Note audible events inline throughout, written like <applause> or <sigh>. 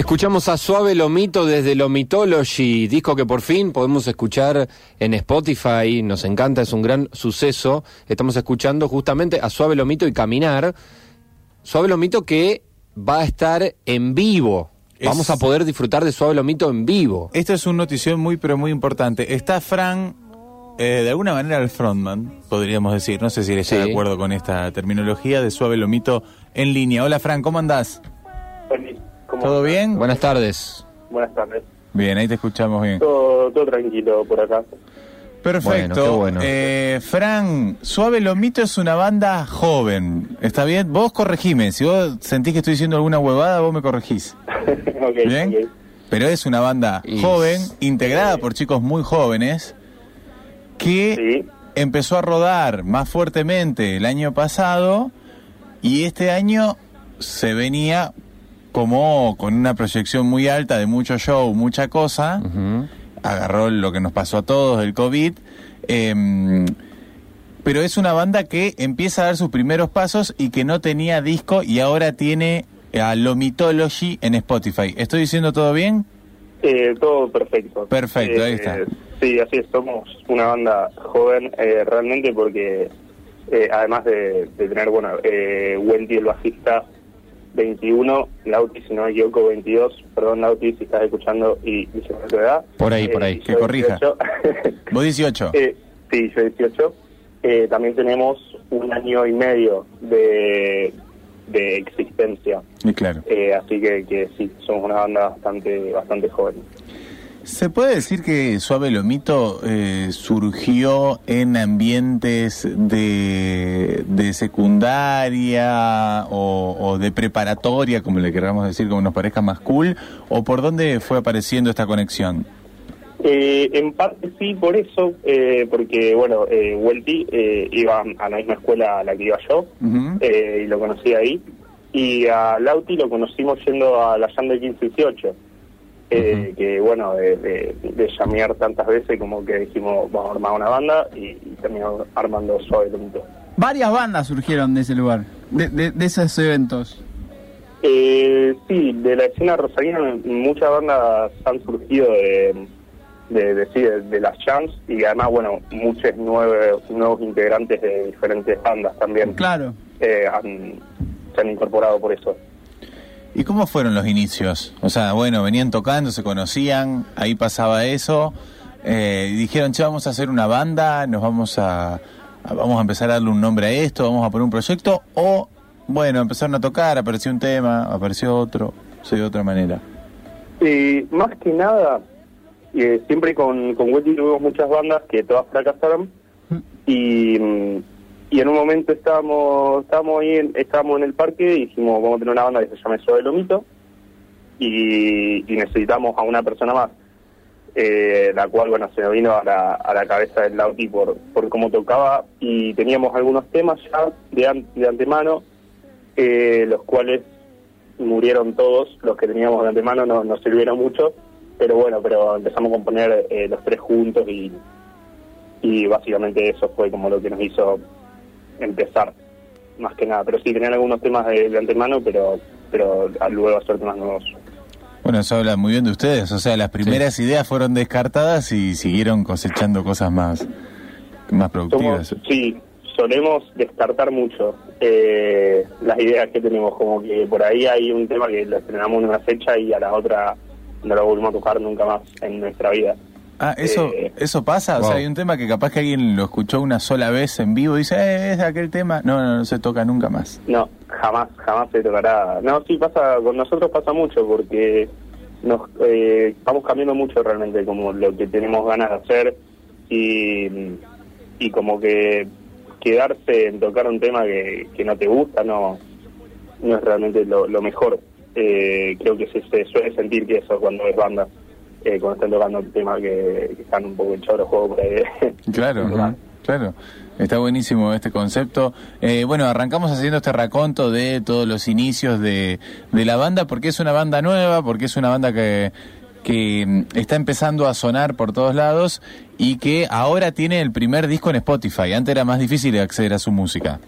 Escuchamos a Suave Lomito desde Lomitology, disco que por fin podemos escuchar en Spotify, nos encanta, es un gran suceso. Estamos escuchando justamente a Suave Lomito y Caminar. Suave Lomito que va a estar en vivo. Es- Vamos a poder disfrutar de Suave Lomito en vivo. Esta es una notición muy, pero muy importante. Está Fran, eh, de alguna manera el frontman, podríamos decir. No sé si él está Sí. de acuerdo con esta terminología de Suave Lomito en línea. Hola Fran, ¿cómo andás? ¿Cómo ¿Todo estás? bien? Buenas tardes. Buenas tardes. Bien, ahí te escuchamos bien. Todo, todo tranquilo por acá. Perfecto. Bueno, qué bueno. Eh, Fran, Suave Lomito es una banda joven. ¿Está bien? Vos corregime. Si vos sentís que estoy diciendo alguna huevada, vos me corregís. <laughs> ok, ¿Bien? Pero es una banda joven, integrada por chicos muy jóvenes, que Sí. empezó a rodar más fuertemente el año pasado y este año se venía como con una proyección muy alta de mucho show, mucha cosa. Agarró lo que nos pasó a todos del COVID. em, pero es una banda que empieza a dar sus primeros pasos y que no tenía disco y ahora tiene a Lomitology en Spotify. ¿Estoy diciendo todo bien? Eh, todo perfecto. Perfecto, Eh, ahí está. Sí, así es. Somos una banda joven eh, realmente porque eh, además de, de tener, bueno, eh, Wendy el bajista 21, Lauti si no me equivoco 22, perdón Lauti si estás escuchando y dice tu edad. Por ahí, por ahí, y que corrija. 18. <laughs> Vos 18. Eh, sí, yo 18. Eh, también tenemos un año y medio de, de existencia. Y claro. Eh, así que, que sí, somos una banda bastante bastante joven. ¿Se puede decir que Suave Lomito eh, surgió en ambientes de, de secundaria o, o de preparatoria, como le queramos decir, como nos parezca más cool? ¿O por dónde fue apareciendo esta conexión? Eh, en parte sí, por eso, eh, porque bueno, eh, Welty eh, iba a la misma escuela a la que iba yo eh, y lo conocí ahí. Y a Lauti lo conocimos yendo a la de 1518. Eh, que bueno, de, de, de llamear tantas veces como que dijimos vamos a armar una banda y, y terminamos armando Lomito. Varias bandas surgieron de ese lugar, de, de- esos eventos. Eh, sí, de la escena rosarina muchas bandas han surgido de, de, las jams y además, bueno, muchos nuevos, nuevos integrantes de diferentes bandas también Claro. eh, han, se han incorporado por eso. ¿Y cómo fueron los inicios? O sea, bueno, venían tocando, se conocían, ahí pasaba eso, eh, dijeron, che, vamos a hacer una banda, nos vamos a, a- vamos a empezar a darle un nombre a esto, vamos a poner un proyecto, o, bueno, empezaron a tocar, apareció un tema, apareció otro, se de otra manera. Eh, más que nada, eh, siempre con, con Wendy tuvimos muchas bandas que todas fracasaron mm, y en un momento estábamos estábamos ahí en, estábamos en el parque y dijimos vamos a tener una banda que se llame Suave Lomito y, y necesitamos a una persona más. Eh, la cual bueno se nos vino a la, a la cabeza del Lauti por, por cómo tocaba. Y teníamos algunos temas ya de, an- de antemano eh, los cuales murieron todos, los que teníamos de antemano no nos sirvieron mucho, pero bueno, pero empezamos a componer eh, los tres juntos y, y básicamente eso fue como lo que nos hizo empezar, más que nada. Pero sí, tenían algunos temas de, de antemano, pero pero luego hacer temas nuevos. Bueno, eso habla muy bien de ustedes, o sea, las primeras ideas fueron descartadas y siguieron cosechando cosas más, más productivas. Somos, sí, solemos descartar mucho eh, las ideas que tenemos, como que por ahí hay un tema que lo estrenamos en una fecha y a la otra no lo volvemos a tocar nunca más en nuestra vida. Ah, eso, Eh, eso pasa, o sea, hay un tema que capaz que alguien lo escuchó una sola vez en vivo y dice, eh, es aquel tema, no, no, no se toca nunca más. No, jamás, jamás se tocará. No, sí pasa, con nosotros pasa mucho porque nos eh, vamos cambiando mucho realmente como lo que tenemos ganas de hacer y, y como que quedarse en tocar un tema que, que no te gusta no, no es realmente lo, lo mejor. Eh, creo que se, se suele sentir que eso cuando es banda, eh, cuando están tocando un tema que, que están un poco echados los juegos por ahí. Claro, <laughs> Ajá. claro. Está buenísimo este concepto. Eh, bueno, arrancamos haciendo este raconto de todos los inicios de, de la banda, porque es una banda nueva, porque es una banda que, que mm, está empezando a sonar por todos lados y que ahora tiene el primer disco en Spotify. Antes era más difícil acceder a su música.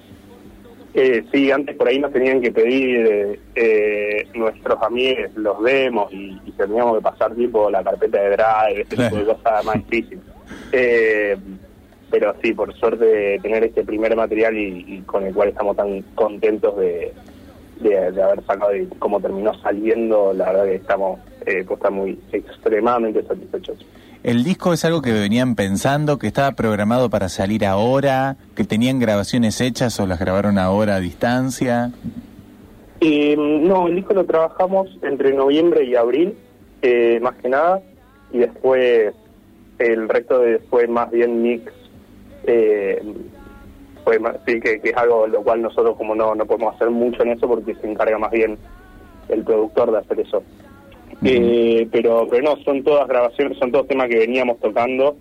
Eh, sí, antes por ahí nos tenían que pedir eh, nuestros amigos los demos y, y teníamos que pasar tipo la carpeta de drive, ese tipo de cosas más difíciles. Eh, pero sí, por suerte tener este primer material y, y con el cual estamos tan contentos de, de, de haber sacado y cómo terminó saliendo, la verdad que estamos eh, pues, estamos muy extremadamente satisfechos. ¿El disco es algo que venían pensando, que estaba programado para salir ahora, que tenían grabaciones hechas o las grabaron ahora a distancia? Eh, no, el disco lo trabajamos entre noviembre y abril, eh, más que nada, y después el resto de, fue más bien mix, eh, fue más- sí, que, que es algo lo cual nosotros como no, no podemos hacer mucho en eso porque se encarga más bien el productor de hacer eso. Eh, pero, pero no, son todas grabaciones, son todos temas que veníamos tocando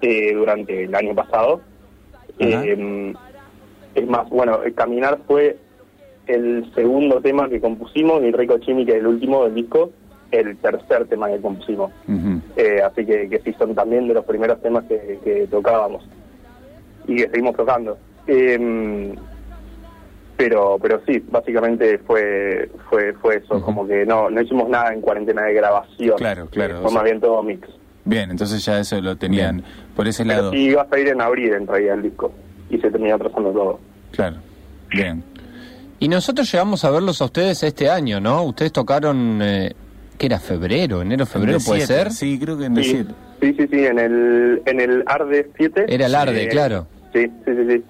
eh, durante el año pasado. Eh, es más, bueno, el Caminar fue el segundo tema que compusimos y Rico Chimi, que es el último del disco, el tercer tema que compusimos. Eh, así que, que sí son también de los primeros temas que, que tocábamos y que seguimos tocando. Eh, pero pero sí, básicamente fue fue fue eso, como que no no hicimos nada en cuarentena de grabación. Claro, claro, Fue más bien todo mix. Bien, entonces ya eso lo tenían por ese Pero lado. sí iba a salir en abril en realidad el disco y se terminó atrasando todo. Claro, bien. Y nosotros llegamos a verlos a ustedes este año, ¿no? Ustedes tocaron, eh, ¿qué era? ¿Febrero? ¿Enero, febrero En puede D7, ser? Sí, creo que en Sí, D7. sí, sí, sí, en el, en el Arde 7. Era el Arde, eh, claro. Sí, sí, sí, sí.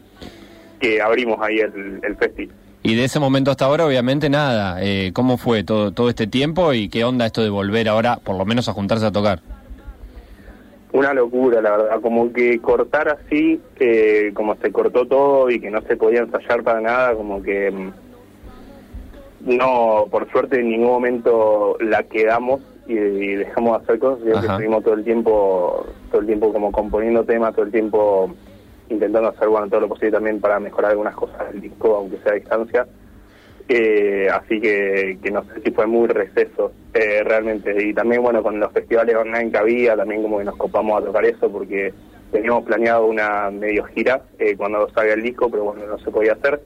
Que abrimos ahí el, el festi. Y de ese momento hasta ahora, obviamente, nada. Eh, ¿Cómo fue todo, todo este tiempo y qué onda esto de volver ahora, por lo menos, a juntarse a tocar? Una locura, la verdad. Como que cortar así, eh, como se cortó todo y que no se podía ensayar para nada, como que. mm, No, por suerte en ningún momento la quedamos y, y dejamos de hacer cosas, sino que estuvimos todo el tiempo, todo el tiempo como componiendo temas, todo el tiempo intentando hacer bueno todo lo posible también para mejorar algunas cosas del disco, aunque sea a distancia. Eh, así que, que no sé si fue muy receso eh, realmente. Y también, bueno, con los festivales online que había, también como que nos copamos a tocar eso porque teníamos planeado una medio gira eh, cuando salga el disco, pero bueno, no se podía hacer.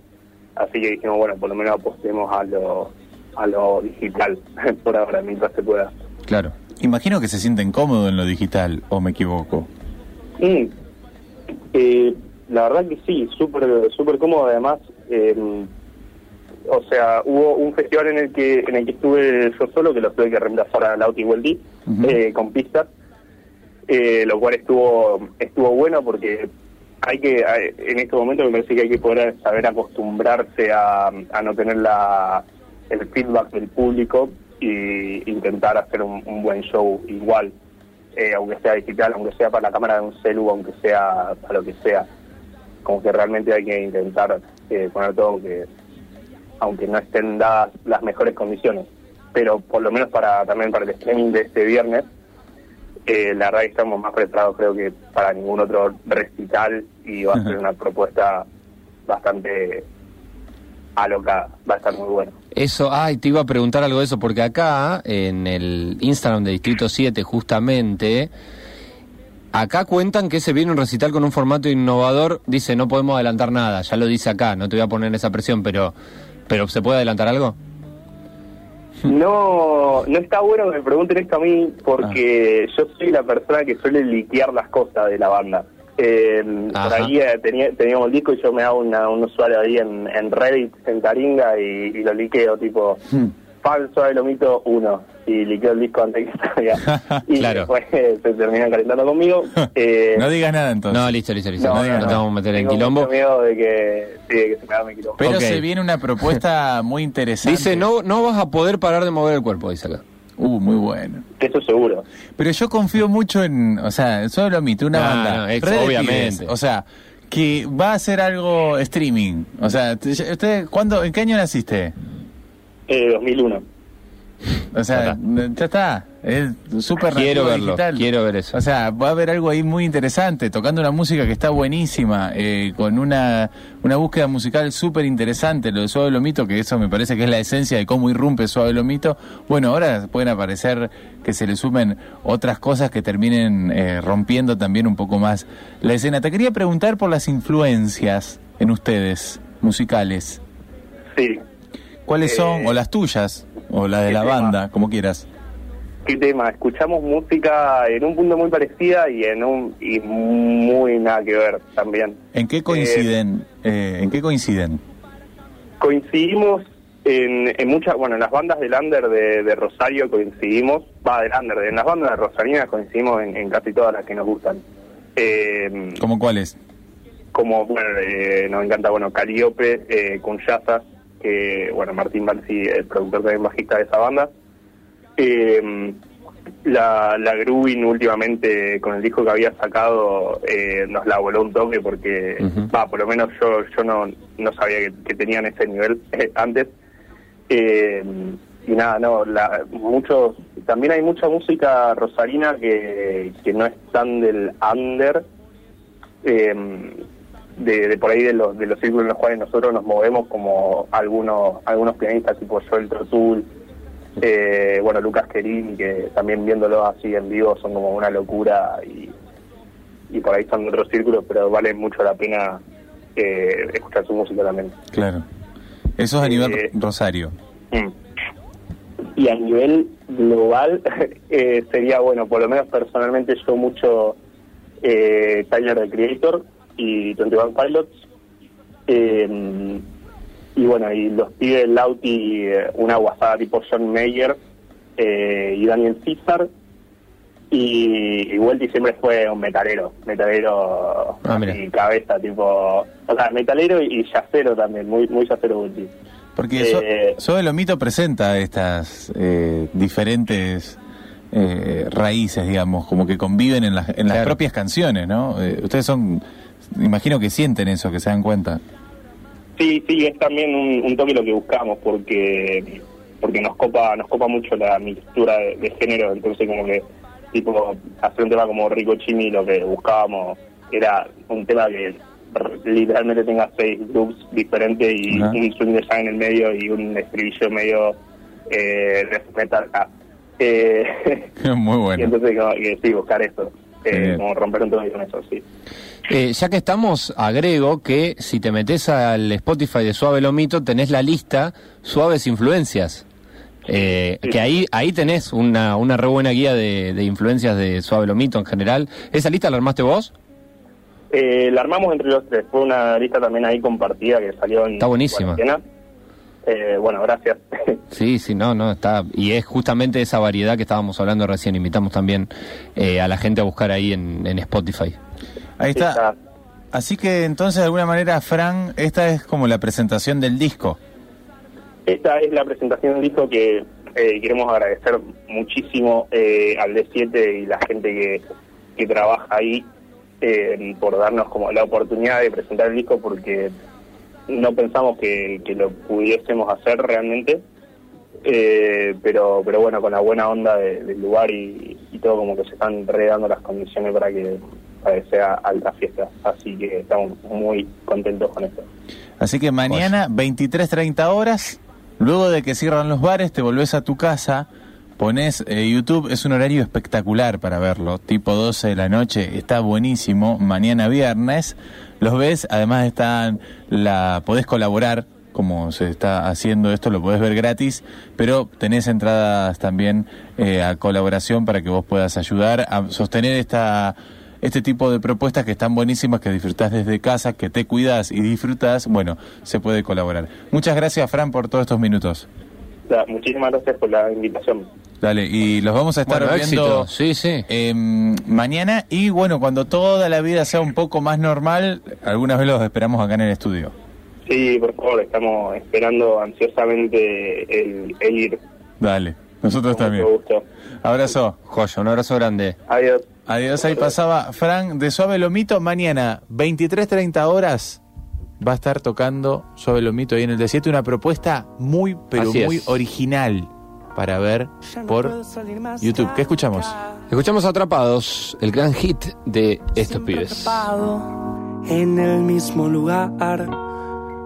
Así que dijimos, bueno, por lo menos apostemos a lo, a lo digital <laughs> por ahora, mientras se pueda. Claro. Imagino que se sienten cómodos en lo digital, o me equivoco. Mm. Eh, la verdad que sí, súper súper cómodo además. eh, o sea, hubo un festival en el que en el que estuve yo solo, que lo tuve que reemplazar a Lauti Weldy, Ujú. eh, con pistas, eh, lo cual estuvo estuvo bueno porque hay que en este momento me parece que hay que poder saber acostumbrarse a, a no tener la el feedback del público y intentar hacer un, un buen show igual eh, aunque sea digital, aunque sea para la cámara de un celu, aunque sea para lo que sea. Como que realmente hay que intentar eh, poner todo que, aunque no estén dadas las mejores condiciones, pero por lo menos para también para el streaming de este viernes, eh, la verdad estamos más preparados creo que para ningún otro recital y va a ser una propuesta bastante alocada, va a estar muy bueno. Eso, ay, te iba a preguntar algo de eso, porque acá, en el Instagram de Distrito 7, justamente, acá cuentan que se viene un recital con un formato innovador, dice, no podemos adelantar nada, ya lo dice acá, no te voy a poner esa presión, pero, pero ¿se puede adelantar algo? No, no está bueno que me pregunten esto a mí porque yo soy la persona que suele liquear las cosas de la banda. Eh, por ahí eh, tenía, teníamos el disco y yo me hago una, un usuario ahí en, en Reddit, en Taringa, y, y lo liqueo tipo Hmm. falso de lomito 1 y liqueo el disco antes que <laughs> salga. <laughs> y Claro. después eh, se terminan calentando conmigo. <laughs> Eh, no digas nada entonces. No, listo, listo, listo, no, no, no, no no. te vamos a meter en quilombo. mucho miedo de que, sí, de que se me haga mi quilombo. Pero se viene una propuesta muy interesante. Dice, no, no vas a poder parar de mover el cuerpo, dice acá. Uh, muy bueno. Eso seguro. Pero yo confío mucho en, o sea, solo mito, una banda. no, ex- Red de obviamente. pibes, o sea, que va a ser algo streaming. O sea, usted, ¿cuándo, ¿en qué año naciste? Eh, 2001. O sea, ya está. Es súper Quiero verlo, digital. quiero ver eso. O sea, va a haber algo ahí muy interesante, tocando una música que está buenísima, eh, con una, una búsqueda musical súper interesante, lo de Suave Lomito, que eso me parece que es la esencia de cómo irrumpe Suave Lomito. Bueno, ahora pueden aparecer que se le sumen otras cosas que terminen eh, rompiendo también un poco más la escena. Te quería preguntar por las influencias en ustedes, musicales. Sí. ¿Cuáles son? Eh, O las tuyas, o las de ¿qué la tema? banda, como quieras. ¿Qué tema? Escuchamos música en un punto muy parecida y en un y muy nada que ver también. ¿En qué coinciden? eh, ¿En qué coinciden? Coincidimos en, en muchas, bueno, en las bandas del under de, de Rosario coincidimos, va del under, en las bandas de Rosarinas coincidimos en, en casi todas las que nos gustan. Eh, ¿Cómo cuáles? como, bueno, eh, nos encanta, bueno, Calíope, eh, con Yazas, que, bueno, Martín Balsi, el productor también bajista de esa banda. Eh, la, la Grubin últimamente con el disco que había sacado eh, nos la voló un toque porque, va, por lo menos yo yo no, no sabía que, que tenían ese nivel eh, antes. Eh, y nada, no, la, muchos, también hay mucha música rosarina que, que no es tan del under, eh, de, de por ahí de los, de los círculos en los cuales nosotros nos movemos como algunos algunos pianistas tipo Joel Trotul, eh, bueno, Lucas Querini, que también viéndolo así en vivo son como una locura y, y por ahí están otros círculos, pero vale mucho la pena eh, escuchar su música también. Claro. Eso es a nivel Eh, Rosario. Mm. Y a nivel global <laughs> eh, sería, bueno, por lo menos personalmente yo mucho eh, Tyler the Creator y 21 Pilots. Eh, y bueno, y los pibes Lauti, eh, una guasada tipo John Mayer eh, y Daniel César. Y, y Welty siempre fue un metalero, metalero Ah, y cabeza, tipo, o sea, metalero y yacero también, muy muy yacero Welty. Porque eh, So- Sobe Lomito presenta estas eh, diferentes eh, raíces, digamos, como que conviven en las, en las propias canciones, ¿no? Eh, ustedes son, imagino que sienten eso, que se dan cuenta. Sí, sí, es también un, un toque lo que buscamos porque porque nos copa nos copa mucho la mixtura de, de género, entonces como que tipo hacer un tema como Rico Chimi lo que buscábamos era un tema que literalmente tenga seis groups diferentes y un swing de jazz en el medio y un estribillo medio eh, death metal. Ah, eh, <laughs> <laughs> Muy y bueno. entonces como sí, buscar eso, eh, como romper un toque con eso, sí. Eh, ya que estamos, agrego que si te metes al Spotify de Suave Lomito, tenés la lista Suaves Influencias. Eh, Sí. Que ahí ahí tenés una, una re buena guía de, de influencias de Suave Lomito en general. ¿Esa lista la armaste vos? Eh, la armamos entre los tres. Fue una lista también ahí compartida que salió en Está buenísima. cuarentena. Eh, bueno, gracias. <laughs> Sí, sí, no, no, está. Y es justamente esa variedad que estábamos hablando recién. Invitamos también eh, a la gente a buscar ahí en, en Spotify. Ahí está. Está- Así que entonces, de alguna manera, Fran, esta es como la presentación del disco. Esta es la presentación del disco que eh, queremos agradecer muchísimo eh, al D7 y la gente que, que trabaja ahí eh, por darnos como la oportunidad de presentar el disco porque no pensamos que, que lo pudiésemos hacer realmente. Eh, pero pero bueno, con la buena onda de- del lugar y, y todo como que se están redando las condiciones para que, para que sea alta fiesta. Así que estamos muy contentos con esto. Así que mañana, 23.30 horas, luego de que cierran los bares, te volvés a tu casa, pones eh, YouTube, es un horario espectacular para verlo, tipo 12 de la noche, está buenísimo, mañana viernes, los ves, además están, la podés colaborar, como se está haciendo esto, lo podés ver gratis, pero tenés entradas también eh, a colaboración para que vos puedas ayudar a sostener esta este tipo de propuestas que están buenísimas, que disfrutás desde casa, que te cuidas y disfrutas, bueno, se puede colaborar. Muchas gracias, Fran, por todos estos minutos. Muchísimas gracias por la invitación. Dale, y los vamos a estar Bueno, viendo éxito. Sí, sí. em, mañana y bueno, cuando toda la vida sea un poco más normal, algunas veces los esperamos acá en el estudio. Sí, por favor, estamos esperando ansiosamente el, el ir. Dale, nosotros Con también. gusto. Abrazo. Joya, un abrazo grande. Adiós. Adiós, ahí pasaba Fran de Suave Lomito. Mañana, 23.30 horas, va a estar tocando Suave Lomito ahí en el D7. Una propuesta muy, pero Así muy es. original para ver por YouTube. ¿Qué escuchamos? Escuchamos Atrapados, el gran hit de estos pibes. atrapado en el mismo lugar.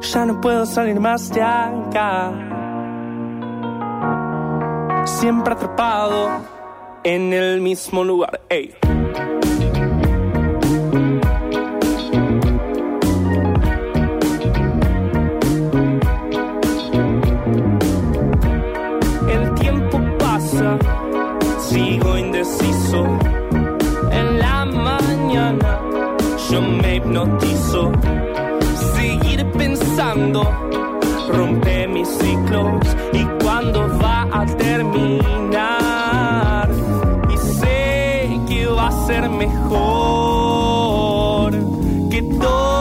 Ya no puedo salir más de acá. Siempre atrapado en el mismo lugar. Ey. Girando, rompe mis ciclos y cuando va a terminar. Y sé que va a ser mejor que tomes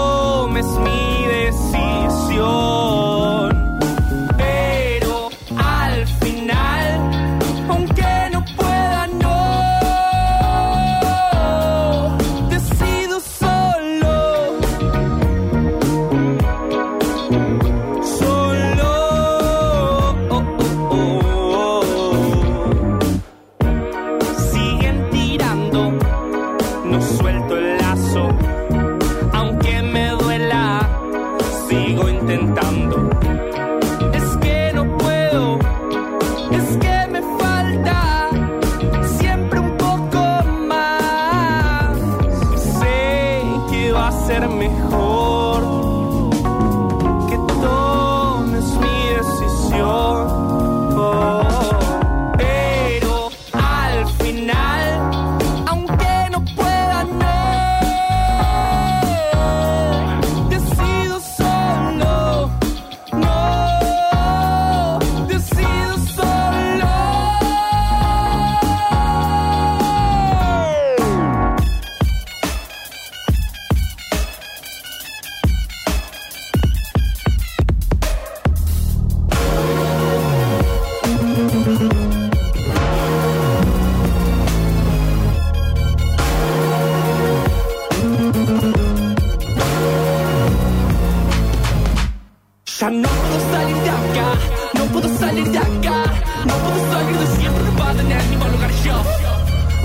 al No puedo salir de acá, no puedo salir de acá, no puedo salir de siempre robada en el mismo lugar yo.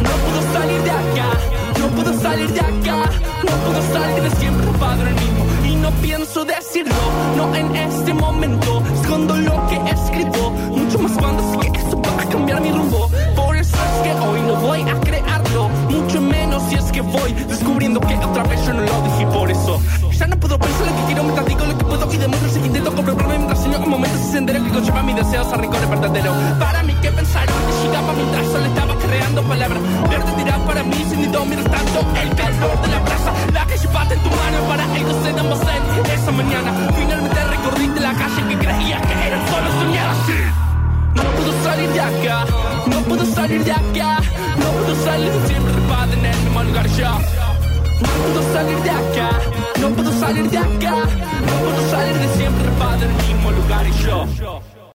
No puedo salir de acá, no puedo salir de acá, no puedo salir de siempre robado en el mismo. Y no pienso decirlo, no en este momento, escondo lo que he escrito, mucho más cuando sé que eso va a cambiar mi rumbo. Por eso es que hoy no voy a crearlo, mucho menos si es que voy descubriendo que otra vez yo no lo dije por eso. Ya no puedo pensar lo que quiero mientras digo lo que deseos a rincón verdadero. Para mí que pensar que llegaba mientras solo estaba creando palabras. Verte tirar para mí sin ni mientras tanto el calor de la brasa. La que llevaste en tu mano para ellos se damos en esa mañana. Finalmente recorriste la calle que creías que era solo soñar así. No puedo salir de acá, no puedo salir de acá, no puedo salir de siempre repada en el mismo lugar yo. No puedo salir de acá, no puedo salir de acá, no puedo salir de siempre repada en el mismo lugar y yo.